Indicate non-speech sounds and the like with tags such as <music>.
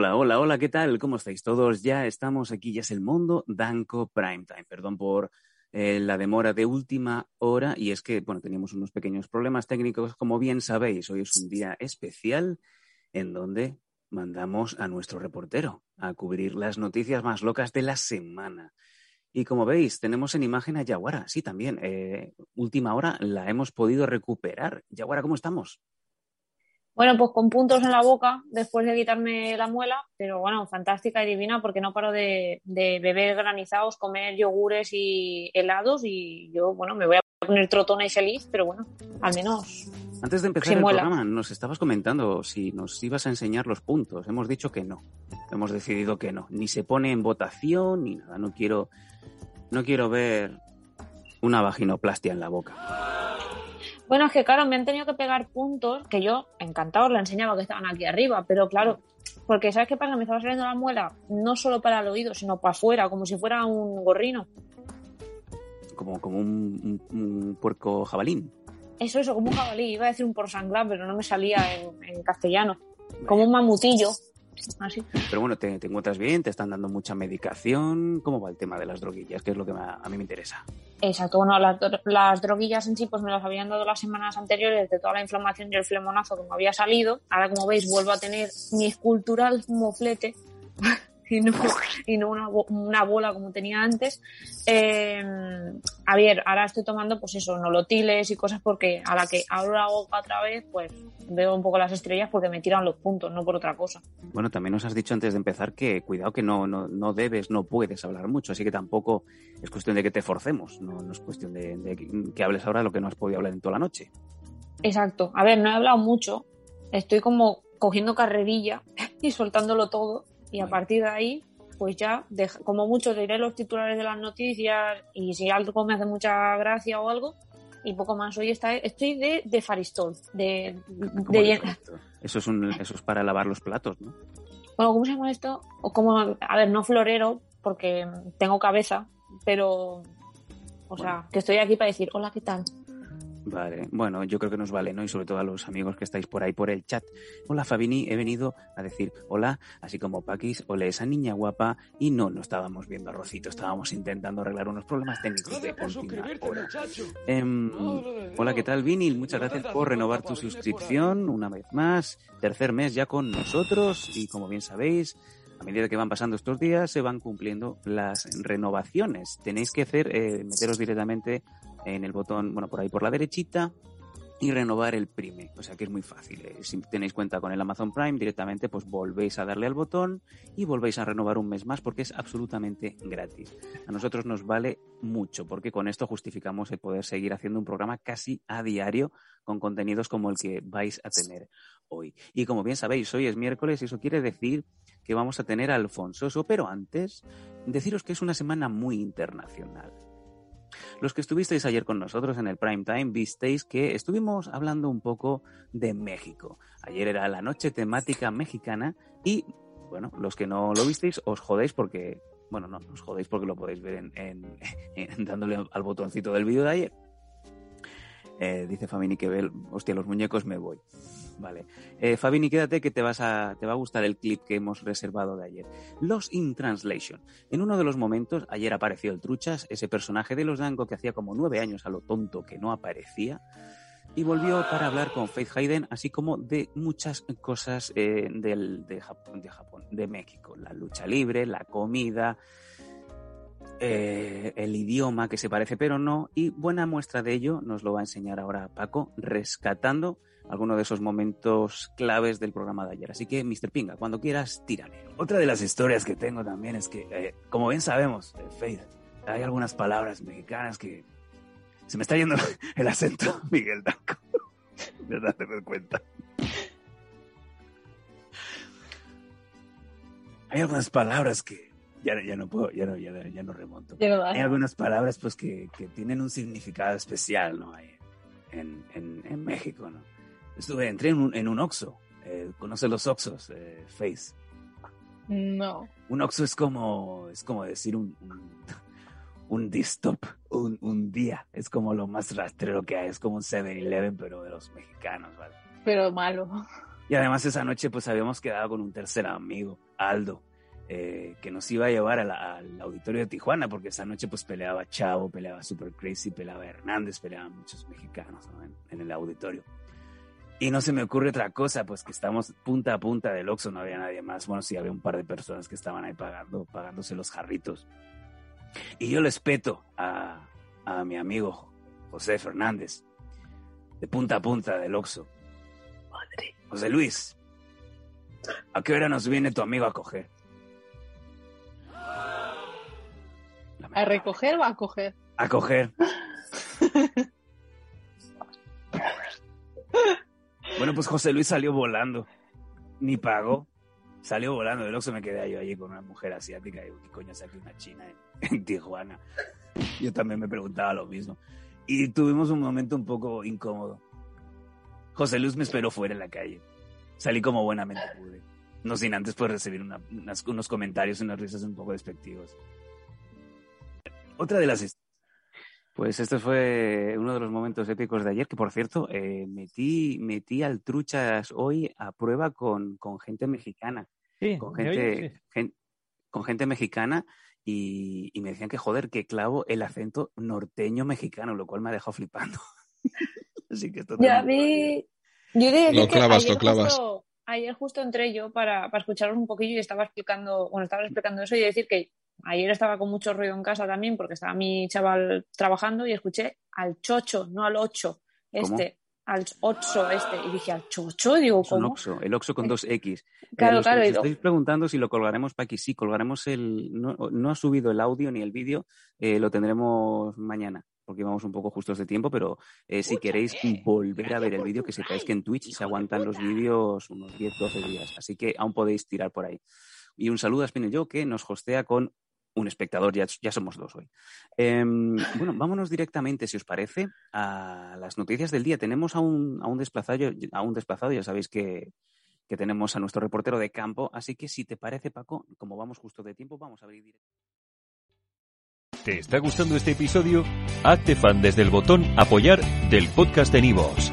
Hola, hola, hola, ¿qué tal? ¿Cómo estáis todos? Ya estamos aquí, ya es el Mundo Danco Prime Time. Perdón por eh, la demora de última hora y es que, bueno, teníamos unos pequeños problemas técnicos, como bien sabéis. Hoy es un día especial en donde mandamos a nuestro reportero a cubrir las noticias más locas de la semana. Y como veis, tenemos en imagen a Yaguara. Sí, también. eh, última hora la hemos podido recuperar. Yaguara, ¿cómo estamos? Bueno, pues con puntos en la boca después de quitarme la muela, pero bueno, fantástica y divina porque no paro de, de beber granizados, comer yogures y helados y yo, bueno, me voy a poner trotona y feliz, pero bueno, al menos Antes de empezar el muela. programa, nos estabas comentando si nos ibas a enseñar los puntos. Hemos dicho que no. Hemos decidido que no. Ni se pone en votación ni nada. No quiero, no quiero ver una vaginoplastia en la boca. Bueno, es que claro, me han tenido que pegar puntos que yo, encantado, le enseñaba que estaban aquí arriba, pero claro, porque ¿sabes qué pasa? Me estaba saliendo la muela no solo para el oído, sino para afuera, como si fuera un gorrino. Como, como un, un- un puerco jabalín. Eso, eso, como un jabalí, iba a decir un porsanglán, pero no me salía en, en castellano. Como un mamutillo, así. Pero bueno, te, te encuentras bien, te están dando mucha medicación. ¿Cómo va el tema de las droguillas? Que es lo que a mí me interesa. Exacto, bueno, las, las droguillas en sí pues me las habían dado las semanas anteriores de toda la inflamación y el flemonazo que me había salido. Ahora, como veis, vuelvo a tener mi escultural moflete y no, y no una, una bola como tenía antes. Eh, a ver, ahora estoy tomando pues eso, nolotiles y cosas porque a la que abro la boca otra vez pues veo un poco las estrellas porque me tiran los puntos, no por otra cosa. Bueno, también nos has dicho antes de empezar que cuidado que no, no, no debes, no puedes hablar mucho, así que tampoco es cuestión de que te forcemos, no, no es cuestión de, de que, que hables ahora lo que no has podido hablar en toda la noche. Exacto. A ver, no he hablado mucho. Estoy como cogiendo carrerilla <laughs> y soltándolo todo. Y a partir de ahí, pues ya, deja- como mucho, diré los titulares de las noticias y si algo me hace mucha gracia o algo. Y poco más. Hoy está, estoy de, de faristol. De, ¿Cómo de? Eso es, un, eso es para lavar los platos, ¿no? bueno, ¿cómo se llama esto? O como, a ver, no florero, porque tengo cabeza, pero. O sea, que estoy aquí para decir, hola, ¿qué tal? Vale, bueno, yo creo que nos vale, ¿no? Y sobre todo a los amigos que estáis por ahí por el chat. Hola Fabini, he venido a decir hola, así como Paquis, hola esa niña guapa. Y no, no estábamos viendo a Rocito, estábamos intentando arreglar unos problemas técnicos de última hora. Em, hola, ¿qué tal, Vinil? Muchas gracias por renovar tu suscripción una vez más. Tercer mes ya con nosotros y como bien sabéis, a medida que van pasando estos días se van cumpliendo las renovaciones. Tenéis que hacer, eh, meteros directamente en el botón, bueno, por ahí por la derechita y renovar el Prime. O sea que es muy fácil. eh. Si tenéis cuenta con el Amazon Prime, directamente pues volvéis a darle al botón y volvéis a renovar un mes más porque es absolutamente gratis. A nosotros nos vale mucho porque con esto justificamos el poder seguir haciendo un programa casi a diario con contenidos como el que vais a tener hoy. Y como bien sabéis, hoy es miércoles y eso quiere decir que vamos a tener a Alfonsoso, pero antes deciros que es una semana muy internacional. Los que estuvisteis ayer con nosotros en el prime time visteis que estuvimos hablando un poco de México. Ayer era la noche temática mexicana y, bueno, los que no lo visteis os jodéis porque, bueno, no, os jodéis porque lo podéis ver en, en- <laughs> en- dándole al botoncito del vídeo de ayer. Eh, dice Fabini que ve, hostia, los muñecos me voy. Vale. Eh, Fabini, quédate que te, vas a, te va a gustar el clip que hemos reservado de ayer. Los in Translation. En uno de los momentos, ayer apareció el Truchas, ese personaje de los Dango que hacía como nueve años a lo tonto que no aparecía, y volvió para hablar con Faith Hayden, así como de muchas cosas eh, del, de, Japón, de México. La lucha libre, la comida, eh, el idioma que se parece pero no, y buena muestra de ello nos lo va a enseñar ahora Paco, rescatando algunos de esos momentos claves del programa de ayer. Así que, Mr. Pinga, cuando quieras, tírale. Otra de las historias que tengo también es que, eh, como bien sabemos, eh, Faith, hay algunas palabras mexicanas que se me está yendo <laughs> el acento, <laughs> Miguel Danco. <laughs> de darme cuenta. Hay algunas palabras que ya, ya no puedo, ya no, ya, no- ya no remonto. De verdad. Hay algunas palabras pues que, que tienen un significado especial, ¿no? En, en, en México, ¿no? Estuve, entré en un, en un Oxxo. Eh, ¿Conoce los Oxxos, eh, Face? No. Un Oxxo es como, es como decir un, un, <laughs> un distop, un, un día. Es como lo más rastrero que hay. Es como un 7-Eleven, pero de los mexicanos, ¿vale? Pero malo. Y además esa noche pues habíamos quedado con un tercer amigo, Aldo, eh, que nos iba a llevar a la- al auditorio de Tijuana, porque esa noche pues peleaba Chavo, peleaba Super Crazy, peleaba Hernández, peleaban muchos mexicanos ¿no? en, en el auditorio. Y no se me ocurre otra cosa, pues que estamos punta a punta del Oxxo, no había nadie más. Bueno, sí había un par de personas que estaban ahí pagando, pagándose los jarritos. Y yo les peto a, a mi amigo José Fernández, de punta a punta del Oxxo. José Luis, ¿a qué hora nos viene tu amigo a coger? ¿A recoger o a coger? a coger. <laughs> bueno, pues José Luis salió volando. Ni pagó. Salió volando. De se me quedé yo allí con una mujer asiática. Digo, ¿qué coño hace aquí una china en, <laughs> en Tijuana? Yo también me preguntaba lo mismo. Y tuvimos un momento un poco incómodo. José Luis me esperó fuera en la calle. Salí como buenamente pude. No sin antes pues recibir una- unas- unos comentarios y unas risas un poco despectivos. Otra de las pues este fue uno de los momentos épicos de ayer, que por cierto, eh, metí, metí al truchas hoy a prueba con, con gente mexicana, Sí, con ¿me gente, oyes? Sí. gen- con gente mexicana y, y me decían que joder, que clavo el acento norteño mexicano, lo cual me ha dejado flipando. <laughs> Así que esto Ya también- vi. Yo decir Lo que clavas, ayer lo clavas. Justo, ayer justo entré yo para, para escucharos un poquillo y estaba explicando, bueno, estaba explicando eso y decir que ayer estaba con mucho ruido en casa también porque estaba mi chaval trabajando y escuché al chocho, no al ocho, este, al ocho este. Y dije, al chocho, digo, Es un ¿cómo? Oxxo, el Oxxo con dos X. Claro, Eh, los claro, os estáis preguntando si lo colgaremos para aquí. Sí, colgaremos el. No, no ha subido el audio ni el vídeo, eh, lo tendremos mañana, porque vamos un poco justos de tiempo, pero eh, si queréis volver a ver el vídeo, que sepáis que en Twitch se aguantan los vídeos unos 10-12 días, así que aún podéis tirar por ahí. Y un saludo a Spinello, que nos hostea con un espectador, ya, ya somos dos hoy. Em, bueno, vámonos directamente, si os parece, a las noticias del día. Tenemos a un, a un desplazado, a un desplazado, ya sabéis que, que tenemos a nuestro reportero de campo, así que si te parece, Paco, como vamos justo de tiempo, vamos a abrir directo. ¿Te está gustando este episodio? Hazte fan desde el botón Apoyar del podcast de Nivos.